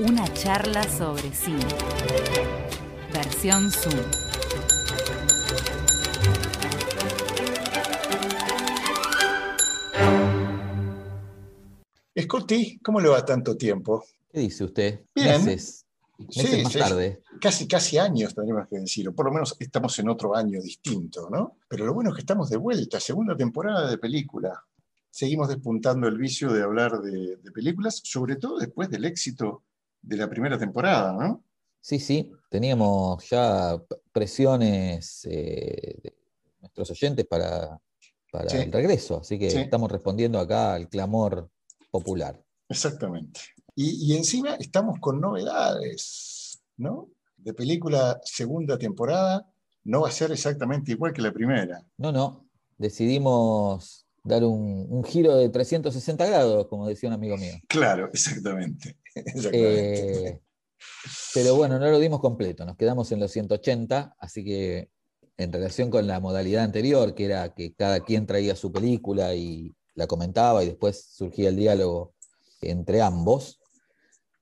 Una charla sobre cine. Versión Zoom. Scotty, ¿cómo le va tanto tiempo? ¿Qué dice usted? Bien. Meses, meses Sí, más sí, tarde. Casi, casi años tendríamos que decir, o por lo menos estamos en otro año distinto, ¿no? Pero lo bueno es que estamos de vuelta, segunda temporada de película. Seguimos despuntando el vicio de hablar de, de películas, sobre todo después del éxito de la primera temporada, ¿no? Sí, sí, teníamos ya presiones eh, de nuestros oyentes para, para Sí. el regreso, así que Sí. estamos respondiendo acá al clamor popular. Exactamente. Y, y encima estamos con novedades, ¿no? De película segunda temporada no va a ser exactamente igual que la primera. No, no, decidimos dar un, un giro de 360 grados, como decía un amigo mío. Claro, exactamente. exactamente. Eh, pero bueno, no lo dimos completo, nos quedamos en los 180, así que en relación con la modalidad anterior, que era que cada quien traía su película y la comentaba y después surgía el diálogo entre ambos,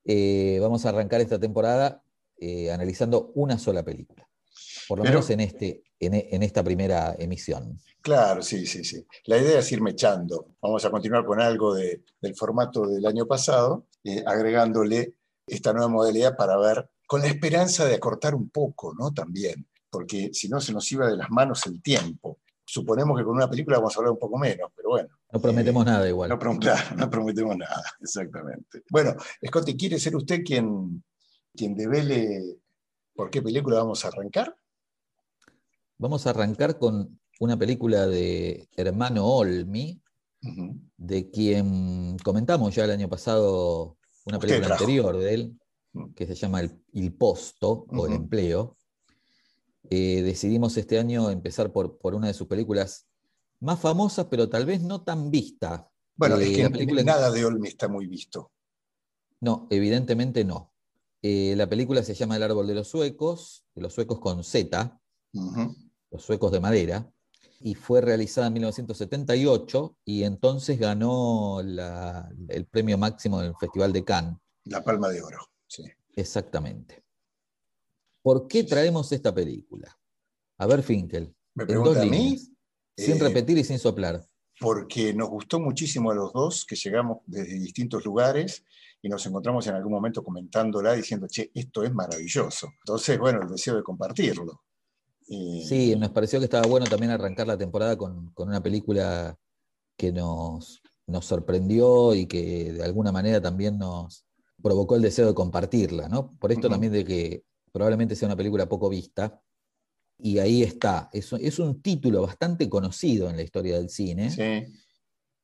eh, vamos a arrancar esta temporada eh, analizando una sola película, por lo Pero- menos en, este, en, en esta primera emisión. Claro, sí, sí, sí. La idea es ir mechando. Vamos a continuar con algo de- del formato del año pasado, eh, agregándole esta nueva modalidad para ver, con la esperanza de acortar un poco, ¿no? También, porque si no se nos iba de las manos el tiempo. Suponemos que con una película vamos a hablar un poco menos, pero bueno. No prometemos nada igual. No, claro, no prometemos nada, exactamente. Bueno, Scotty, ¿quiere ser usted quien, quien devele por qué película vamos a arrancar? Vamos a arrancar con una película de Hermano Olmi, de quien comentamos ya el año pasado una Usted película trajo. anterior de él, Mm. que se llama El, Il Posto o El. Empleo. Eh, decidimos este año empezar por, por una de sus películas más famosas, pero tal vez no tan vista. Bueno, Eh, es que la película- nada de Olmi está muy visto. No, evidentemente no. Eh, la película se llama El Árbol de los Suecos, de los suecos con Z, Ujú. Los suecos de madera, y fue realizada en 1978 y entonces ganó la- el premio máximo del Festival de Cannes. La Palma de Oro. Sí. Exactamente. ¿Por qué traemos esta película? A ver, Finkel. Me en pregunta a mí, sin eh, repetir y sin soplar. porque nos gustó muchísimo a los dos, que llegamos desde distintos lugares y nos encontramos en algún momento comentándola diciendo, che, esto es maravilloso. Entonces, bueno, el deseo de compartirlo. Y- Sí, nos pareció que estaba bueno también arrancar la temporada con, con una película que nos, nos sorprendió y que de alguna manera también nos provocó el deseo de compartirla, ¿no? Por esto también de que probablemente sea una película poco vista. Y ahí está. Es, es un título bastante conocido en la historia del cine. Sí,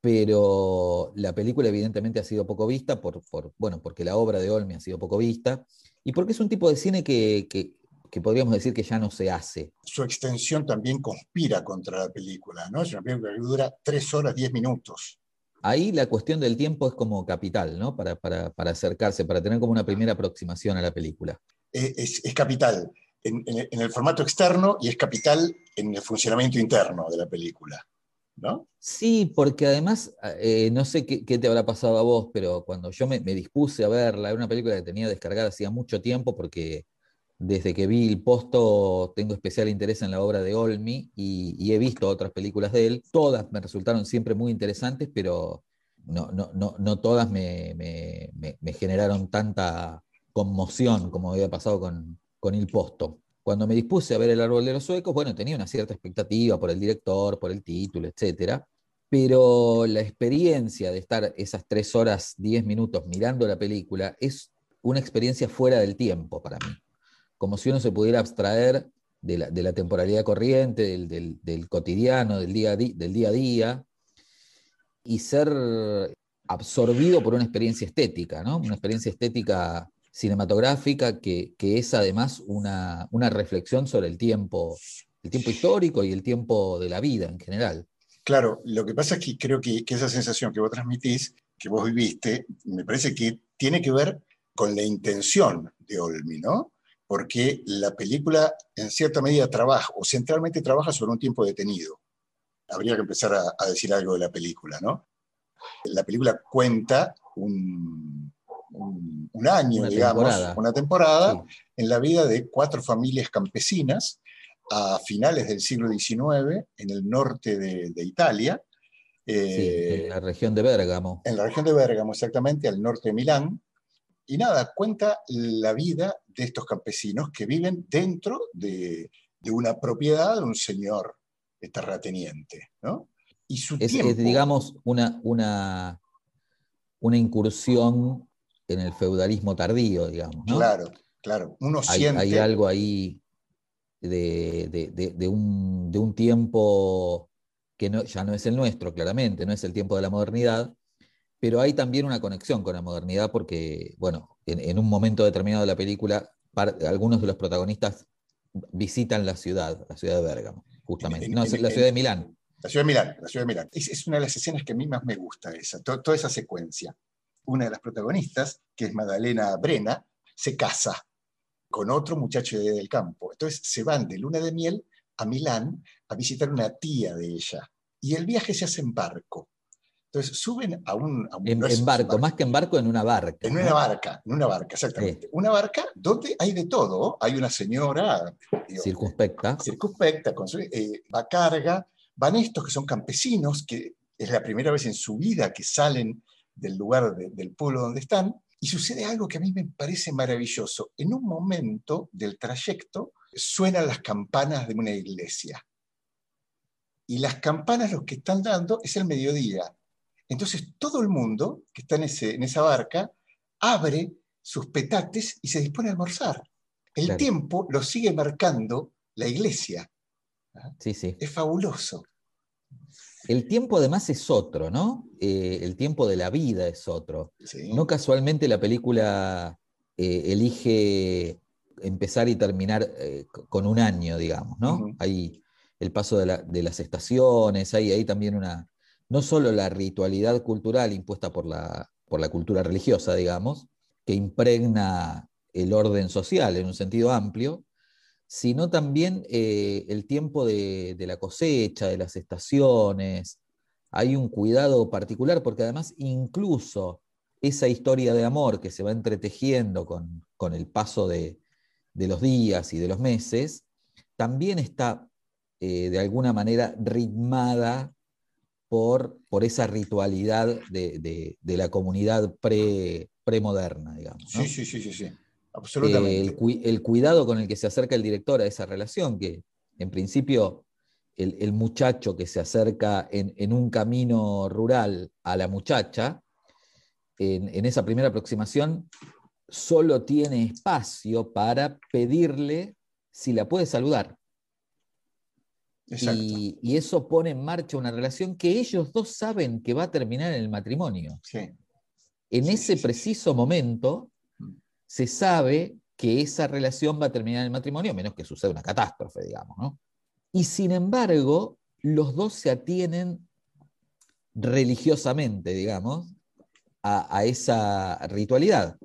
pero la película evidentemente ha sido poco vista, por, por- bueno, porque la obra de Olmi ha sido poco vista, y porque es un tipo de cine que, que- que podríamos decir que ya no se hace. su extensión también conspira contra la película, ¿no? Es una película que dura tres horas, diez minutos. Ahí la cuestión del tiempo es como capital, ¿no? Para, para- para acercarse, para tener como una primera aproximación a la película. Eh, Es, es capital en, en- en el formato externo y es capital en el funcionamiento interno de la película, ¿no? Sí, porque además, eh, no sé qué, qué te habrá pasado a vos, pero cuando yo me, me dispuse a verla, era una película que tenía descargada hacía mucho tiempo, porque desde que vi El Posto tengo especial interés en la obra de Olmi y, he visto otras películas de él. Todas me resultaron siempre muy interesantes, pero no, no, no, no todas me, me- generaron tanta conmoción como había pasado con, Il Posto. Cuando me dispuse a ver El Árbol de los Suecos, bueno, tenía una cierta expectativa por el director, por el título, etc. Pero la experiencia de estar esas tres horas, diez minutos mirando la película es una experiencia fuera del tiempo para mí. Como si uno se pudiera abstraer de la, temporalidad corriente, del, cotidiano, del día, del día a día, y ser absorbido por una experiencia estética, ¿no? Una experiencia estética cinematográfica que, es además una, reflexión sobre el tiempo, el tiempo histórico y el tiempo de la vida en general. Claro, lo que pasa es que creo que, esa sensación que vos transmitís, que vos viviste, me parece que tiene que ver con la intención de Olmi, ¿no? Porque la película en cierta medida trabaja, o centralmente trabaja sobre un tiempo detenido. Habría que empezar a decir algo de la película, ¿no? La película cuenta un, un, año, digamos, una temporada en la vida de cuatro familias campesinas a finales del siglo XIX en el norte de, Italia. Eh, en la región de Bérgamo. En la región de Bérgamo, exactamente, al norte de Milán. Y nada, cuenta la vida de estos campesinos que viven dentro de, una propiedad de un señor terrateniente. ¿no? Y su es, digamos, una, una, una incursión en el feudalismo tardío, digamos. Claro, claro. Uno hay, siente... hay algo ahí de, un, tiempo que ya no es el nuestro, claramente, no es el tiempo de la modernidad, pero hay también una conexión con la modernidad porque, bueno, en, un momento determinado de la película, algunos de los protagonistas visitan la ciudad, la ciudad de Bérgamo, justamente. no, la ciudad de Milán. La ciudad de Milán, la ciudad de Milán. Es, una de las escenas que a mí más me gusta, esa, toda esa secuencia una de las protagonistas, que es Madalena Brena, se casa con otro muchacho del campo. Entonces se van de luna de miel a Milán a visitar una tía de ella. Y el viaje se hace en barco. Entonces suben a un... en, barco, más que en barco, en una barca. En una barca, en una barca, exactamente. Una barca donde hay de todo. Hay una señora... circunspecta. Circunspecta, con su, eh, va carga. Van estos que son campesinos, que es la primera vez en su vida que salen del lugar del pueblo donde están, y sucede algo que a mí me parece maravilloso. En un momento del trayecto suenan las campanas de una iglesia. Y las campanas los que están dando es el mediodía. Entonces todo el mundo que está en, ese, en esa barca abre sus petates y se dispone a almorzar. El tiempo lo sigue marcando la iglesia. Sí, sí. Es fabuloso. El tiempo además es otro, ¿no? Eh, el tiempo de la vida es otro. No casualmente la película eh, elige empezar y terminar eh, con un año, digamos, ¿no? Hay el paso de, las estaciones, hay, hay, también una, no solo la ritualidad cultural impuesta por la, por la cultura religiosa, digamos, que impregna el orden social en un sentido amplio, sino también eh, el tiempo de, la cosecha, de las estaciones. Hay un cuidado particular porque además incluso esa historia de amor que se va entretejiendo con, el paso de, los días y de los meses, también está eh, de alguna manera ritmada por, por esa ritualidad de, la comunidad pre, premoderna, digamos. Sí, sí, sí, sí, sí. El, cuidado con el que se acerca el director a esa relación, que en principio el, muchacho que se acerca en, un camino rural a la muchacha, en, esa primera aproximación, solo tiene espacio para pedirle si la puede saludar. Y, eso pone en marcha una relación que ellos dos saben que va a terminar en el matrimonio. En ese preciso momento, se sabe que esa relación va a terminar en el matrimonio, a menos que suceda una catástrofe, digamos. ¿no? Y sin embargo, los dos se atienen religiosamente, digamos, a, a esa ritualidad.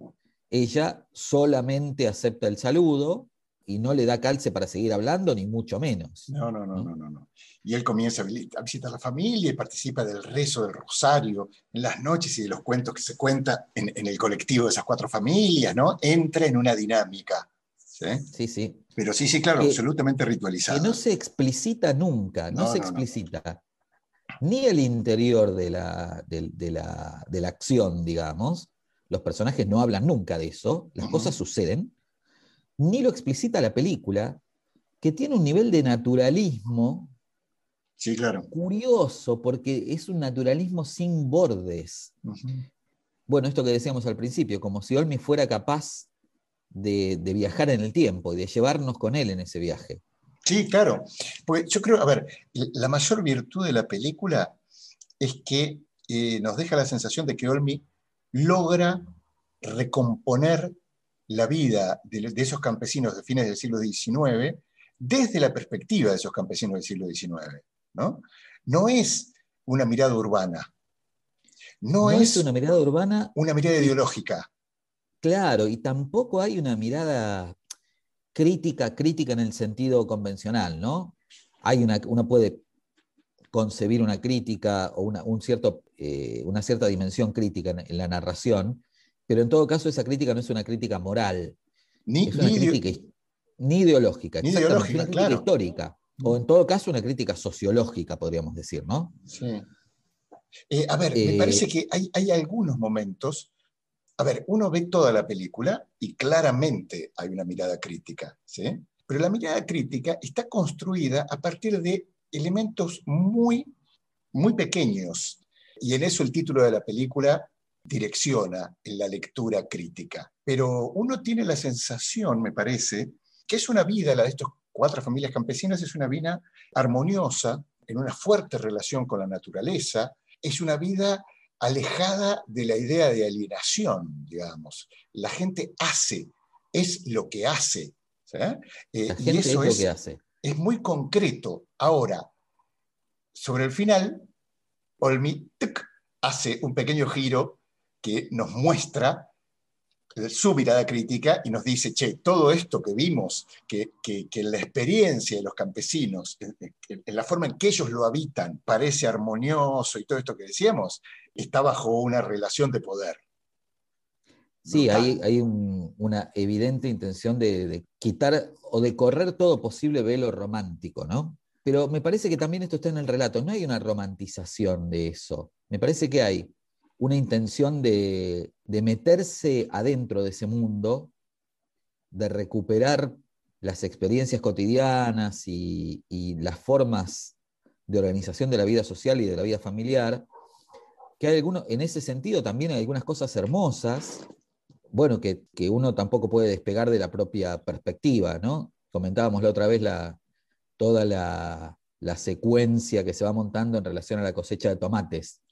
Ella solamente acepta el saludo, y no le da calce para seguir hablando, ni mucho menos. No, no, no, no, no. Y él comienza a visitar a la familia y participa del rezo del rosario en las noches y de los cuentos que se cuenta en, el colectivo de esas cuatro familias, ¿no? Entra en una dinámica. Sí, sí. Pero sí, sí, claro, absolutamente ritualizada. Que no se explicita nunca, no, se explicita ni el interior de la, de, la, de la, acción, digamos. Los personajes no hablan nunca de eso, las cosas suceden ni lo explicita la película, que tiene un nivel de naturalismo Sí, claro. curioso, porque es un naturalismo sin bordes. Bueno, esto que decíamos al principio, como si Olmi fuera capaz de, de viajar en el tiempo y de llevarnos con él en ese viaje. Sí, claro. Pues yo creo, a ver, la mayor virtud de la película es que eh, nos deja la sensación de que Olmi logra recomponer la vida de, de esos campesinos de fines del siglo XIX desde la perspectiva de esos campesinos del siglo XIX. ¿no? No es una mirada urbana. No, No es, es una mirada urbana, una mirada ideológica. claro, y tampoco hay una mirada crítica, crítica en el sentido convencional, ¿no? Hay una, uno puede concebir una crítica o una, un cierto, eh, una cierta dimensión crítica en, en la narración, pero en todo caso esa crítica no es una crítica moral, Ni, es una ni crítica ideológica, Ni ideológica, una crítica claro. histórica, o en todo caso una crítica sociológica, podríamos decir, ¿no? Sí. Eh, a ver, me Eh, parece que hay, hay algunos momentos. A ver, uno ve toda la película y claramente hay una mirada crítica, ¿sí? Pero la mirada crítica está construida a partir de elementos muy, muy pequeños. Y en eso el título de la película direcciona en la lectura crítica. Pero uno tiene la sensación, me parece, que es una vida, la de estos cuatro familias campesinas, es una vida armoniosa, en una fuerte relación con la naturaleza, es una vida alejada de la idea de alienación, digamos. La gente hace, es lo que hace. Eh, y gente es eso lo es, que hace. es muy concreto. Ahora, sobre el final, Olmi hace un pequeño giro que nos muestra su mirada crítica y nos dice, che, todo esto que vimos, que, que, que la experiencia de los campesinos, en, en- en la forma en que ellos lo habitan, parece armonioso y todo esto que decíamos, está bajo una relación de poder. Sí, Brutal. hay, hay un- una evidente intención de, de quitar o de correr todo posible velo romántico, ¿no? Pero me parece que también esto está en el relato, no hay una romantización de eso. Me parece que hay una intención de, de meterse adentro de ese mundo, de recuperar las experiencias cotidianas y, y las formas de organización de la vida social y de la vida familiar, que hay algunos, en ese sentido también hay algunas cosas hermosas, bueno, que, que uno tampoco puede despegar de la propia perspectiva, ¿no? Comentábamos la otra vez la, toda la, la secuencia que se va montando en relación a la cosecha de tomates.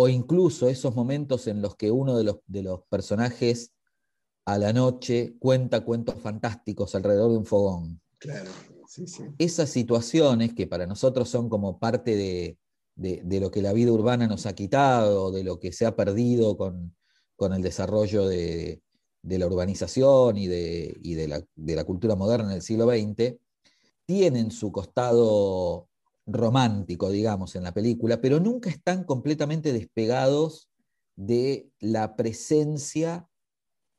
O incluso esos momentos en los que uno de los, de los personajes a la noche cuenta cuentos fantásticos alrededor de un fogón. Claro, sí, sí. Esas situaciones que para nosotros son como parte de, de- de lo que la vida urbana nos ha quitado, de lo que se ha perdido con, con el desarrollo de, de la urbanización y, de, y de la, de la cultura moderna en el siglo XX, tienen su costado romántico, digamos, en la película, pero nunca están completamente despegados de la presencia,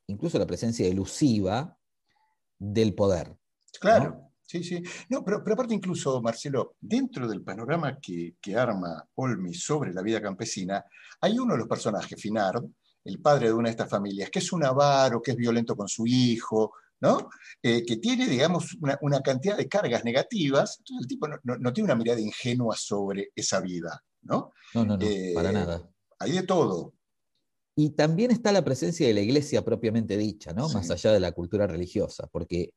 incluso la presencia elusiva del poder. Claro, sí, sí. No, pero, pero aparte incluso, Marcelo, dentro del panorama que, que arma Olmi sobre la vida campesina, hay uno de los personajes, Finard, el padre de una de estas familias, que es un avaro, que es violento con su hijo, ¿no? Eh, que tiene, digamos, una, una cantidad de cargas negativas, entonces el tipo no, no- no tiene una mirada ingenua sobre esa vida, ¿no? No, no, no, Eh, para nada. Hay de todo. Y también está la presencia de la iglesia propiamente dicha, ¿no? Sí. Más allá de la cultura religiosa, porque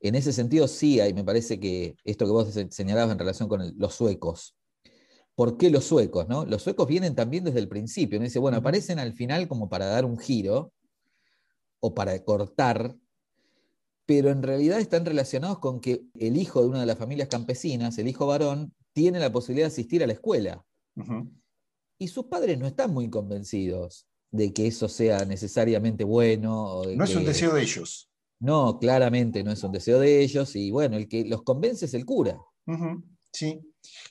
en ese sentido sí hay, me parece que esto que vos se- señalabas en relación con el- los suecos. ¿Por qué los suecos? No? Los suecos vienen también desde el principio. ¿no? Dice, bueno, aparecen al final como para dar un giro o para cortar, pero en realidad están relacionados con que el hijo de una de las familias campesinas, el hijo varón, tiene la posibilidad de asistir a la escuela. Y sus padres no están muy convencidos de que eso sea necesariamente bueno. No es un deseo de ellos. No, claramente no es un deseo de ellos. Y bueno, el que los convence es el cura. Sí,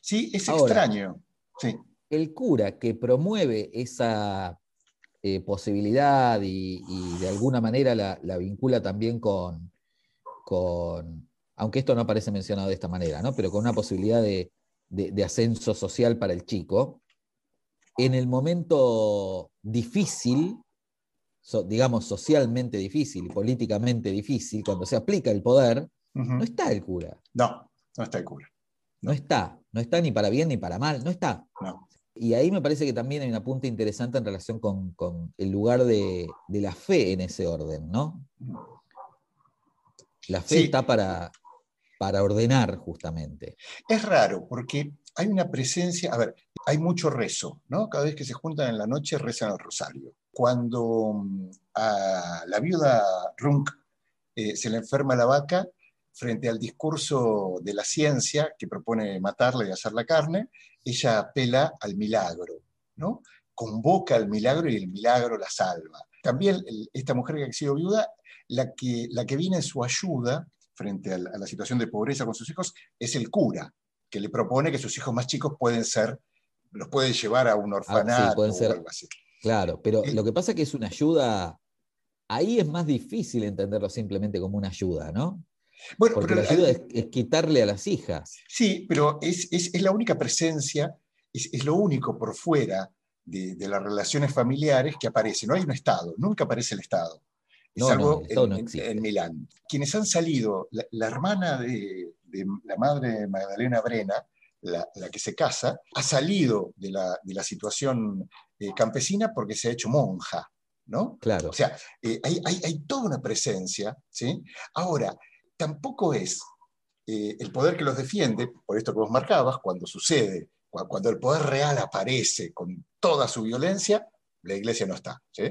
sí, es Ahora. extraño. Sí. El cura que promueve esa eh, posibilidad y, y de alguna manera la, la vincula también con, con, aunque esto no aparece mencionado de esta manera, ¿no? pero con una posibilidad de, de- de ascenso social para el chico, en el momento difícil so- digamos, socialmente difícil, políticamente difícil, cuando se aplica el poder, no está el cura. No, no está el cura. No está. No está ni para bien ni para mal. No está. No. Y ahí me parece que también hay una punta interesante en relación con, con el lugar de, de la fe en ese orden, ¿no? La fe Sí. está para, para ordenar, justamente. Es raro porque hay una presencia, a ver, hay mucho rezo, ¿no? Cada vez que se juntan en la noche rezan el rosario. Cuando mm, a la viuda Runk eh, se le enferma la vaca, frente al discurso de la ciencia que propone matarla y hacer la carne, ella apela al milagro, ¿no? Convoca al milagro y el milagro la salva. También el- esta mujer que ha sido viuda, la que, la que viene en su ayuda frente a la, a la situación de pobreza con sus hijos es el cura, que le propone que sus hijos más chicos pueden ser, los puede llevar a un orfanato pueden o algo así. Claro, pero Eh, lo que pasa es que es una ayuda. Ahí es más difícil entenderlo simplemente como una ayuda, ¿no? Bueno, Porque pero la ayuda es, es quitarle a las hijas. Sí, pero es, es- es la única presencia, es, es lo único por fuera de, de las relaciones familiares que aparece. No hay un Estado, nunca aparece el Estado. No, salvo no, el Estado en, no en- existe. en Milán. Quienes han salido, la, la hermana de, de la madre de Magdalena Brena, la, la que se casa, ha salido de la, de la situación eh, campesina porque se ha hecho monja, ¿no? Claro. O sea, eh, hay, hay- hay toda una presencia, ¿sí? Ahora, tampoco es eh, el poder que los defiende, por esto que vos marcabas, cuando sucede, cua- cuando el poder real aparece con toda su violencia, la iglesia no está, ¿sí?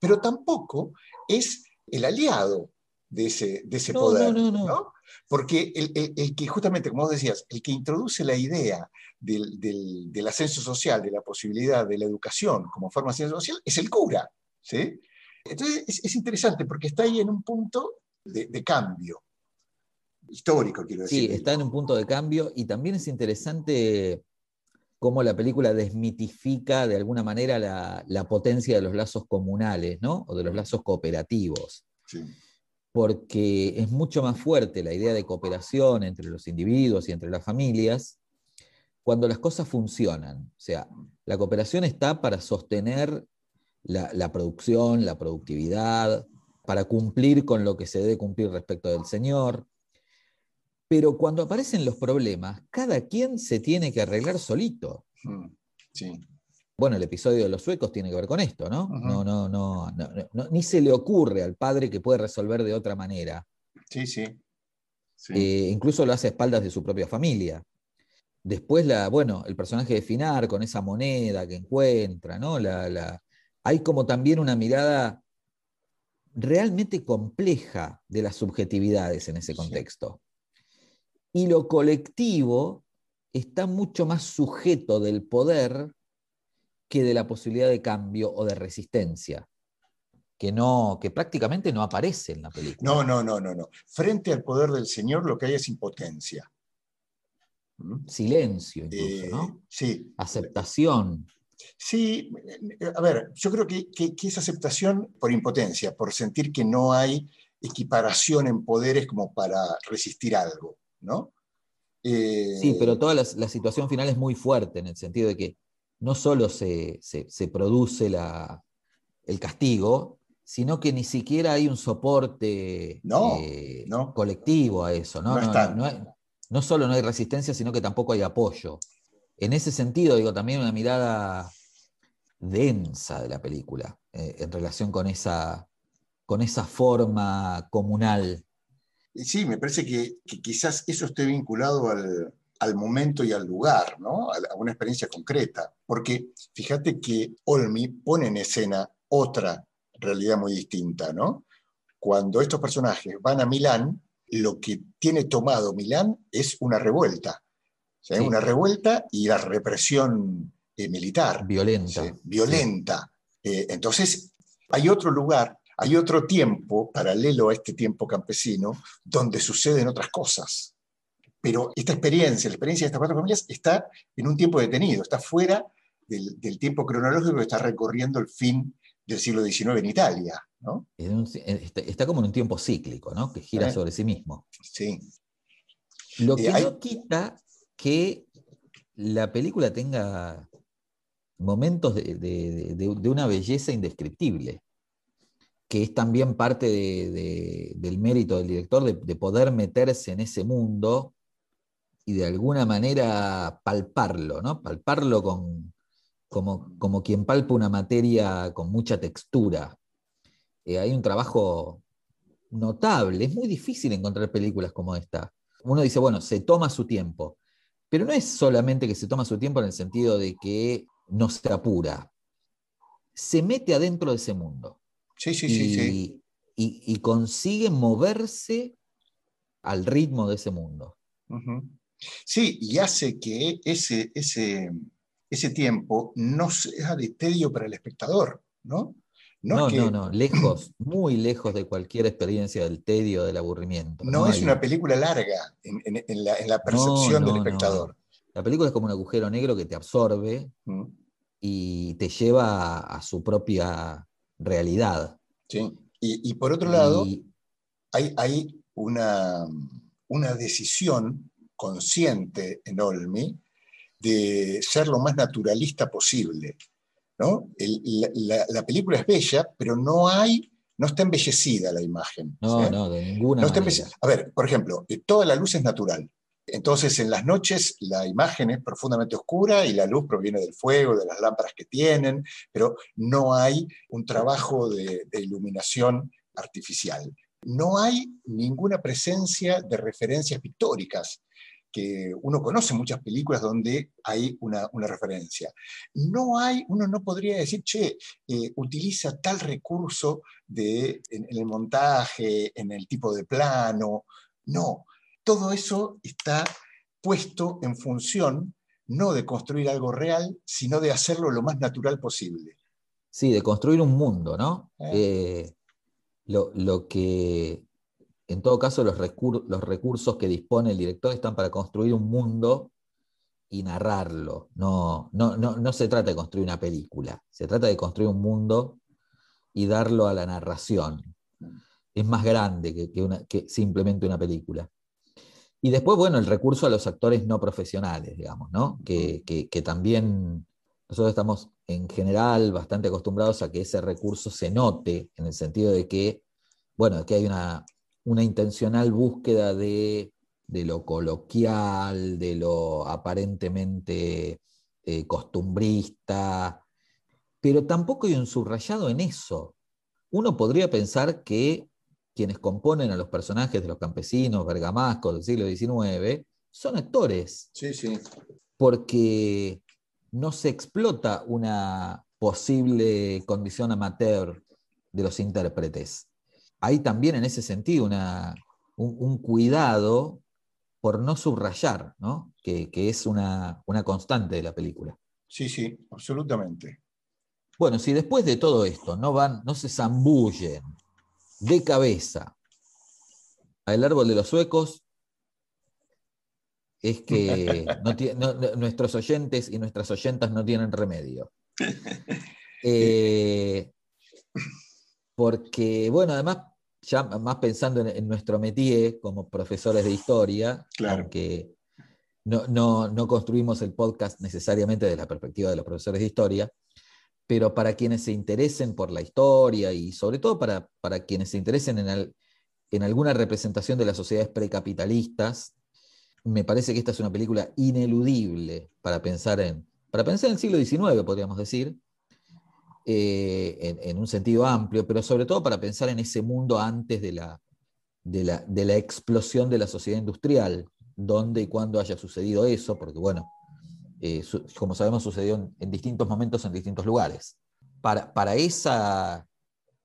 Pero tampoco es el aliado de ese, de ese No, poder, no, no, no. ¿no? Porque el, el- el que, justamente, como vos decías, el que introduce la idea del, del- del ascenso social, de la posibilidad de la educación como forma de ascenso social, es el cura, ¿sí? Entonces es, es interesante porque está ahí en un punto de, de cambio histórico, quiero decir. Sí, está en un punto de cambio y también es interesante cómo la película desmitifica de alguna manera la, la potencia de los lazos comunales, ¿no? O de los lazos cooperativos. Sí. Porque es mucho más fuerte la idea de cooperación entre los individuos y entre las familias cuando las cosas funcionan. O sea, la cooperación está para sostener la, la producción, la productividad, para cumplir con lo que se debe cumplir respecto del Señor. Pero cuando aparecen los problemas, cada quien se tiene que arreglar solito. Mm, Sí. Bueno, el episodio de los suecos tiene que ver con esto, ¿no? No, no, no, no, no, no, Ni se le ocurre al padre que puede resolver de otra manera. Sí, sí. Sí. Eh, incluso lo hace a espaldas de su propia familia. Después, la, bueno, el personaje de Finar con esa moneda que encuentra, ¿no? La, la- hay como también una mirada realmente compleja de las subjetividades en ese contexto. Y lo colectivo está mucho más sujeto del poder que de la posibilidad de cambio o de resistencia, que, no, que prácticamente no aparece en la película. No, no, no, no, no. Frente al poder del Señor lo que hay es impotencia. ¿Mm? Silencio incluso, Eh, ¿no? Sí, Aceptación. Sí, a ver, yo creo que, que- que es aceptación por impotencia, por sentir que no hay equiparación en poderes como para resistir algo, ¿no? Eh, Sí, pero toda la, la situación final es muy fuerte en el sentido de que no solo se, se- se produce la- el castigo, sino que ni siquiera hay un soporte No, eh, no. colectivo a eso. No, No hay- no solo no hay resistencia, sino que tampoco hay apoyo. En ese sentido, digo, también una mirada densa de la película eh, en relación con esa, con esa forma comunal. Sí, me parece que, que quizás eso esté vinculado al, al momento y al lugar, ¿no? A, la- a una experiencia concreta. Porque fíjate que Olmi pone en escena otra realidad muy distinta, ¿no? Cuando estos personajes van a Milán, lo que tiene tomado Milán es una revuelta. O sea, Sí. Una revuelta y la represión eh, militar. Violenta. ¿sí? violenta. Eh, entonces, hay otro lugar, hay otro tiempo paralelo a este tiempo campesino donde suceden otras cosas. Pero esta experiencia, la experiencia de estas cuatro familias está en un tiempo detenido, está fuera del, del tiempo cronológico que está recorriendo el fin del siglo XIX en Italia. ¿no? Está, está como en un tiempo cíclico, ¿no? Que gira Eh. sobre sí mismo. Sí. Lo Eh, que hay- no quita que la película tenga momentos de, de- de- de una belleza indescriptible. Que es también parte de- de- del mérito del director de, de poder meterse en ese mundo y de alguna manera palparlo, ¿no? Palparlo con, como, como quien palpa una materia con mucha textura. Eh, hay un trabajo notable, es muy difícil encontrar películas como esta. Uno dice, bueno, se toma su tiempo, pero no es solamente que se toma su tiempo en el sentido de que no se apura, se mete adentro de ese mundo Sí, sí, y, sí, sí. y- y consigue moverse al ritmo de ese mundo. Sí, y hace que ese, ese, ese tiempo no sea de tedio para el espectador, ¿no? No, No, es que no, no, lejos, muy lejos de cualquier experiencia del tedio, del aburrimiento. no es hay- una película larga en, en- en la, en la percepción No, del espectador. La película es como un agujero negro que te absorbe Mm, y te lleva a, a su propia realidad. Sí. Y, y por otro lado, hay, hay una, una decisión consciente en Olmi de ser lo más naturalista posible. ¿no? El- la, la- la película es bella, pero no hay, no está embellecida la imagen. no, ¿sí? no, de ninguna No está manera. A ver, por ejemplo, eh, toda la luz es natural. Entonces, en las noches la imagen es profundamente oscura y la luz proviene del fuego, de las lámparas que tienen, pero no hay un trabajo de, iluminación artificial. No hay ninguna presencia de referencias pictóricas, que uno conoce muchas películas donde hay una, referencia. No hay, uno no podría decir, che, eh, utiliza tal recurso de, en el montaje, en el tipo de plano. No, todo eso está puesto en función no de construir algo real, sino de hacerlo lo más natural posible. Sí, de construir un mundo, ¿no? Eh. Eh, lo, lo que, en todo caso, los, recur- los recursos que dispone el director están para construir un mundo y narrarlo. No, no, no, no se trata de construir una película, se trata de construir un mundo y darlo a la narración. Es más grande que, que una- que simplemente una película. Y después, bueno, el recurso a los actores no profesionales, digamos, ¿no? Que, que- que también nosotros estamos en general bastante acostumbrados a que ese recurso se note, en el sentido de que, bueno, que hay una, una intencional búsqueda de, de lo coloquial, de lo aparentemente eh, costumbrista, pero tampoco hay un subrayado en eso. Uno podría pensar que quienes componen a los personajes de los campesinos bergamascos del siglo XIX son actores, Sí, sí. porque no se explota una posible condición amateur de los intérpretes. Hay también en ese sentido una- un, un cuidado por no subrayar, ¿no? Que, que es una, una constante de la película. Sí, sí, absolutamente. Bueno, si después de todo esto no van, no se zambullen de cabeza al árbol de los suecos, es que no nuestros oyentes y nuestras oyentas no tienen remedio. Eh, porque, bueno, además, ya más pensando en, en nuestro métier como profesores de historia, Claro. aunque no, no- no construimos el podcast necesariamente desde la perspectiva de los profesores de historia, pero para quienes se interesen por la historia y sobre todo para, para quienes se interesen en, al- en alguna representación de las sociedades precapitalistas, me parece que esta es una película ineludible para pensar en, para pensar en el siglo XIX, podríamos decir, eh, en, un sentido amplio, pero sobre todo para pensar en ese mundo antes de la, de la, de la explosión de la sociedad industrial, donde y cuándo haya sucedido eso, porque bueno, eh, su- como sabemos sucedió en, en distintos momentos en distintos lugares. Para, para esa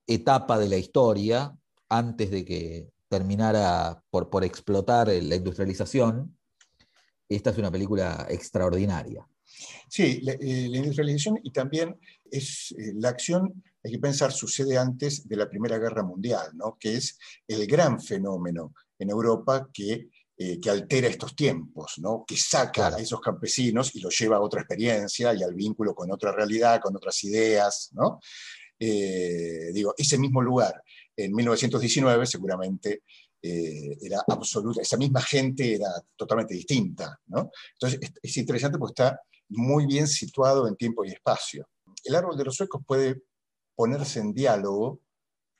etapa de la historia, antes de que terminara por, por explotar la industrialización, esta es una película extraordinaria. Sí, la, eh, la industrialización y también es eh, la acción, hay que pensar, sucede antes de la Primera Guerra Mundial, ¿no? que es el gran fenómeno en Europa que, eh, que altera estos tiempos, ¿no? que saca Claro. a esos campesinos y los lleva a otra experiencia y al vínculo con otra realidad, con otras ideas. ¿no? Eh, digo, ese mismo lugar en 1919 seguramente eh, era absoluta, esa misma gente era totalmente distinta. ¿no? Entonces es, es interesante porque está muy bien situado en tiempo y espacio. El árbol de los suecos puede ponerse en diálogo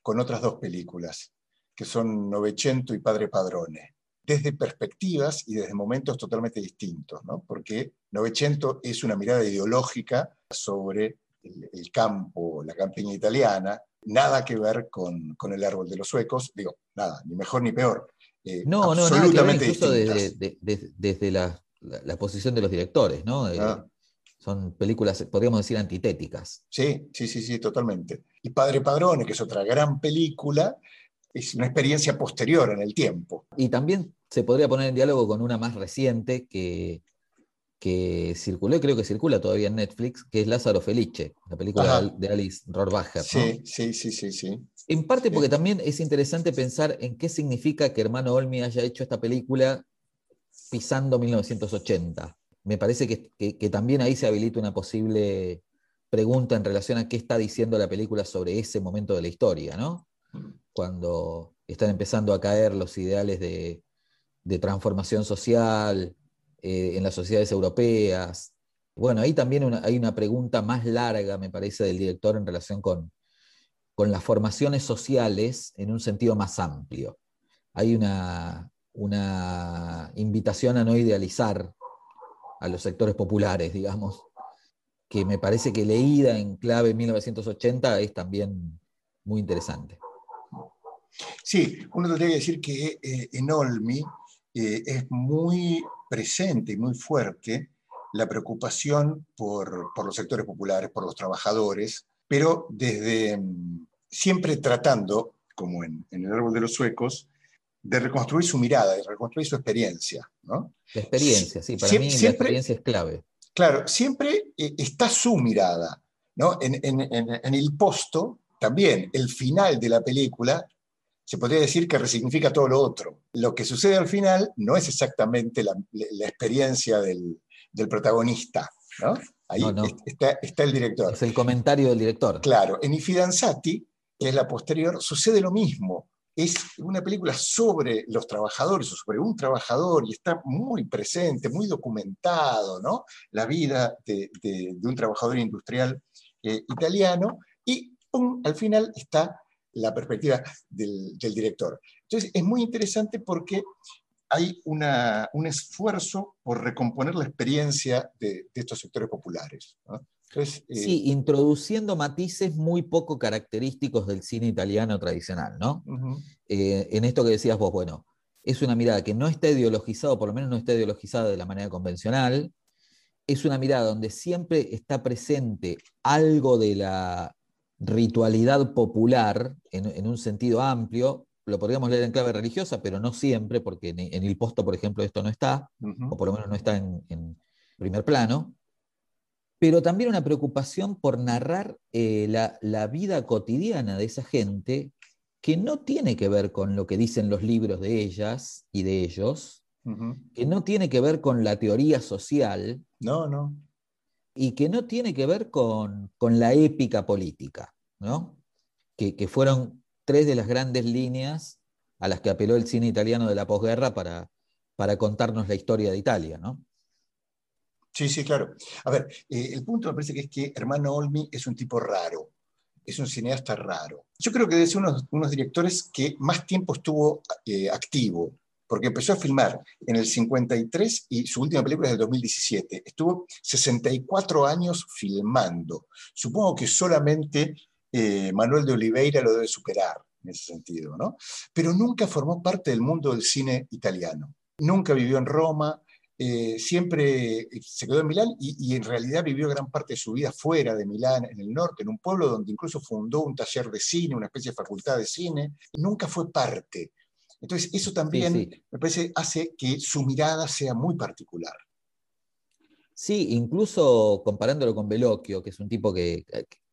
con otras dos películas, que son Novecento y Padre Padrone, desde perspectivas y desde momentos totalmente distintos, ¿no? porque Novecento es una mirada ideológica sobre el, el campo, la campiña italiana, nada que ver con, con, el árbol de los suecos, digo, nada, ni mejor ni peor. Eh, no, no, absolutamente ver, incluso desde, de, de, desde la, la, la, posición de los directores, ¿no? Eh, ah. Son películas, podríamos decir, antitéticas. Sí, sí, sí, sí, totalmente. Y Padre Padrone, que es otra gran película, es una experiencia posterior en el tiempo. Y también se podría poner en diálogo con una más reciente que, que circuló, creo que circula todavía en Netflix, que es Lázaro Felice, la película Ajá. de Alice Rohrwacher. Sí, ¿no? sí, sí, sí, sí. En parte porque también es interesante pensar en qué significa que Hermano Olmi haya hecho esta película pisando 1980. Me parece que, que, que también ahí se habilita una posible pregunta en relación a qué está diciendo la película sobre ese momento de la historia, ¿no? Cuando están empezando a caer los ideales de, transformación social eh, en las sociedades europeas. Bueno, ahí también hay una pregunta más larga, me parece, del director en relación con, las formaciones sociales en un sentido más amplio. Hay una invitación a no idealizar a los sectores populares, digamos, que me parece que leída en clave 1980 es también muy interesante. Sí, uno tendría que decir que eh, en Olmi eh, es muy presente y muy fuerte la preocupación por, por, los sectores populares, por los trabajadores, pero desde mm, siempre tratando, como en, en, el árbol de los suecos, de reconstruir su mirada, de reconstruir su experiencia. ¿no? La experiencia, sí, para siempre, mí la experiencia es clave. Claro, siempre eh, está su mirada. ¿no? En, en, en el posto, también, el final de la película se podría decir que resignifica todo lo otro. Lo que sucede al final no es exactamente la, la experiencia del, del, protagonista, ¿no? Ahí no, no. Está, está, el director. Es el comentario del director. Claro, en Ifidanzati, que es la posterior, sucede lo mismo. Es una película sobre los trabajadores o sobre un trabajador y está muy presente, muy documentado, ¿no? La vida de, de, de un trabajador industrial eh, italiano y pum, al final está la perspectiva del, del, director. Entonces, es muy interesante porque hay una, un esfuerzo por recomponer la experiencia de, de estos sectores populares. ¿no? Entonces, eh, sí, introduciendo matices muy poco característicos del cine italiano tradicional, ¿no? Uh -huh. eh, en esto que decías vos, bueno, es una mirada que no está ideologizada, por lo menos no está ideologizada de la manera convencional, es una mirada donde siempre está presente algo de la ritualidad popular en, en, un sentido amplio, lo podríamos leer en clave religiosa, pero no siempre, porque en, en el posto, por ejemplo, esto no está, uh -huh. o por lo menos no está en, en, primer plano, pero también una preocupación por narrar eh, la, la, vida cotidiana de esa gente que no tiene que ver con lo que dicen los libros de ellas y de ellos, uh -huh. que no tiene que ver con la teoría social. No, no y que no tiene que ver con, con la épica política, ¿no? que, fueron tres de las grandes líneas a las que apeló el cine italiano de la posguerra para, para contarnos la historia de Italia. ¿no? Sí, sí, claro. A ver, eh, el punto me parece que es que Hermano Olmi es un tipo raro, es un cineasta raro. Yo creo que es uno de unos directores que más tiempo estuvo eh, activo porque empezó a filmar en el 53 y su última película es del 2017. Estuvo 64 años filmando. Supongo que solamente eh, Manuel de Oliveira lo debe superar en ese sentido, ¿no? Pero nunca formó parte del mundo del cine italiano. Nunca vivió en Roma, eh, siempre se quedó en Milán y, y, en realidad vivió gran parte de su vida fuera de Milán, en el norte, en un pueblo donde incluso fundó un taller de cine, una especie de facultad de cine. Nunca fue parte entonces, eso también sí, sí. me parece hace que su mirada sea muy particular. Sí, incluso comparándolo con Veloquio, que es un tipo que,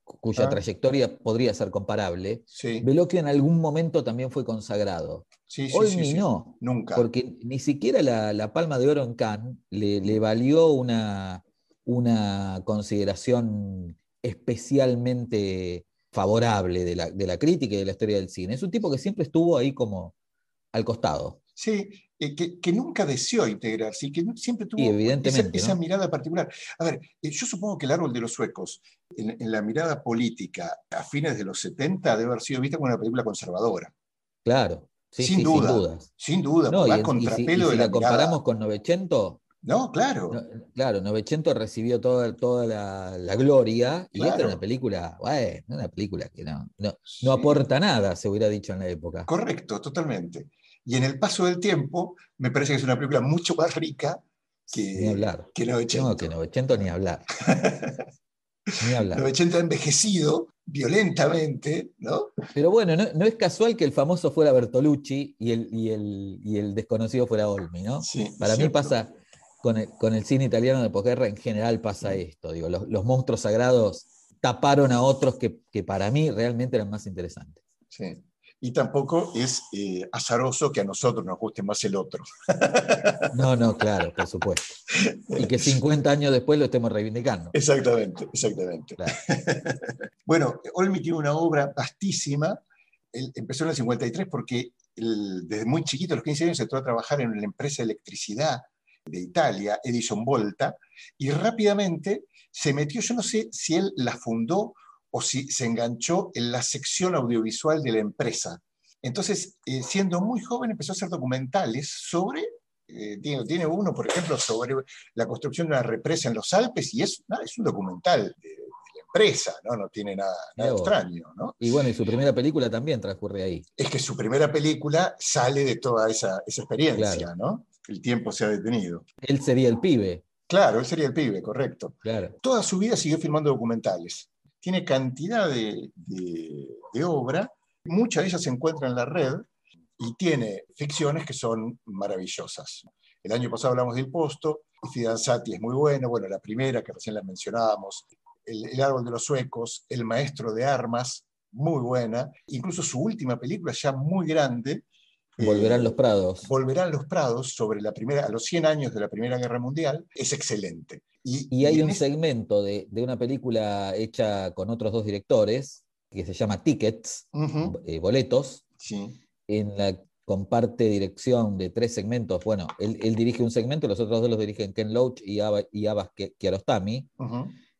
cuya ah. trayectoria podría ser comparable, sí. Veloquio en algún momento también fue consagrado. Sí, Hoy ni no, nunca. Porque ni siquiera la, la Palma de Oro en Cannes le, le valió una, una consideración especialmente favorable de la, de la crítica y de la historia del cine. Es un tipo que siempre estuvo ahí como, al costado. Sí, eh, que, que nunca deseó integrarse y que siempre tuvo esa, esa ¿no? mirada particular. A ver, eh, yo supongo que el árbol de los suecos, en, en la mirada política a fines de los 70, debe haber sido vista como una película conservadora. Claro, sí, sin, sí, duda, sin dudas. sin duda, No, y, en- y si, y contrapelo si de la, la, comparamos con Novecento, No, claro. no- claro, Novecento recibió toda, toda la, la gloria y esta es una película, bueno, una película que no, no, Sí. no aporta nada, se hubiera dicho en la época. Correcto, totalmente. Y en el paso del tiempo, me parece que es una película mucho más rica que, Ni hablar. que Novecento. No, que Novecento ni hablar. Ni hablar. Novecento ha envejecido violentamente, ¿no? Pero bueno, no, no es casual que el famoso fuera Bertolucci y el, y el, y el desconocido fuera Olmi, ¿no? Sí, Para mí pasa, con el, con el cine italiano de posguerra en general pasa esto. Digo, los, los monstruos sagrados taparon a otros que, que para mí realmente eran más interesantes. Sí. Y tampoco es eh, azaroso que a nosotros nos guste más el otro. No, no, claro, por supuesto. Y que 50 años después lo estemos reivindicando. Exactamente, exactamente. Claro. Bueno, Olmi tiene una obra vastísima. Él empezó en el 53 porque él, desde muy chiquito, a los 15 años, entró a trabajar en la empresa de electricidad de Italia, Edison Volta, y rápidamente se metió, yo no sé si él la fundó o si se enganchó en la sección audiovisual de la empresa. Entonces, eh, siendo muy joven, empezó a hacer documentales sobre, eh, tiene, tiene uno, por ejemplo, sobre la construcción de una represa en los Alpes, y es, nada, es un documental de, de la empresa, ¿no? No tiene nada, nada extraño, ¿no? Y bueno, y su primera película también transcurre ahí. Es que su primera película sale de toda esa, esa experiencia, Claro. ¿no? El tiempo se ha detenido. Él sería el pibe, Claro, él sería el pibe, correcto. claro. Toda su vida siguió filmando documentales. Tiene cantidad de, de- de obra, muchas de ellas se encuentran en la red y tiene ficciones que son maravillosas. El año pasado hablamos del Posto, Fidanzati es muy bueno, bueno, la primera que recién la mencionábamos, el, El árbol de los suecos, El maestro de armas, muy buena, incluso su última película ya muy grande, eh, Volverán los Prados. Volverán los Prados sobre la primera, a los 100 años de la Primera Guerra Mundial, es excelente. Y, Y hay un segmento de, de una película hecha con otros dos directores, que se llama Tickets, eh, boletos, sí. en la comparte dirección de tres segmentos. Bueno, él, él dirige un segmento, los otros dos los dirigen Ken Loach y, Aba- y Abbas Ki- Kiarostami.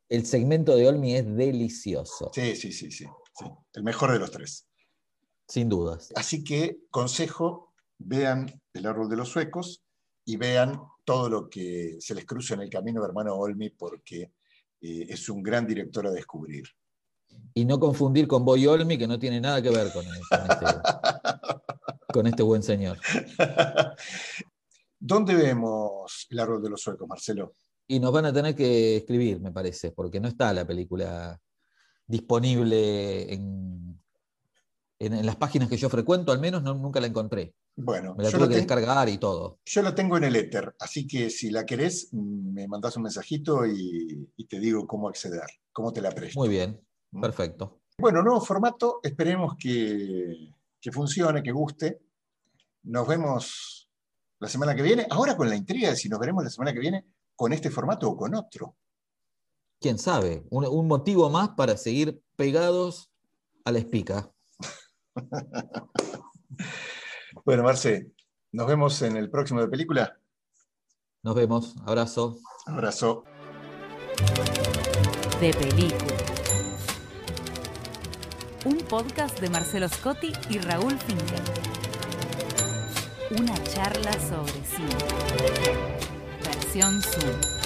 El segmento de Olmi es delicioso, Sí, sí, sí, sí, sí. El mejor de los tres. sin dudas. Así que, consejo, vean El árbol de los suecos y vean todo lo que se les cruza en el camino de hermano Olmi porque eh, es un gran director a descubrir. Y no confundir con Boy Olmi, que no tiene nada que ver con, con este, con este buen señor. ¿Dónde vemos El árbol de los suecos, Marcelo? Y nos van a tener que escribir, me parece, porque no está la película disponible en, en- en las páginas que yo frecuento, al menos no- nunca la encontré. Bueno, Me la tuve que ten- descargar y todo. yo la tengo en el éter, así que si la querés, mm, me mandás un mensajito y, y te digo cómo acceder, cómo te la presto. Muy bien, ¿Mm? perfecto. Bueno, nuevo formato, esperemos que, que funcione, que guste. Nos vemos la semana que viene. Ahora con la intriga de si nos veremos la semana que viene con este formato o con otro. ¿Quién sabe? Un, un motivo más para seguir pegados a la espica. Bueno, Marce, nos vemos en el próximo de película. Nos vemos. Abrazo. Abrazo. De película. Un podcast de Marcelo Scotti y Raúl Finkel. Una charla sobre cine. Versión Zoom.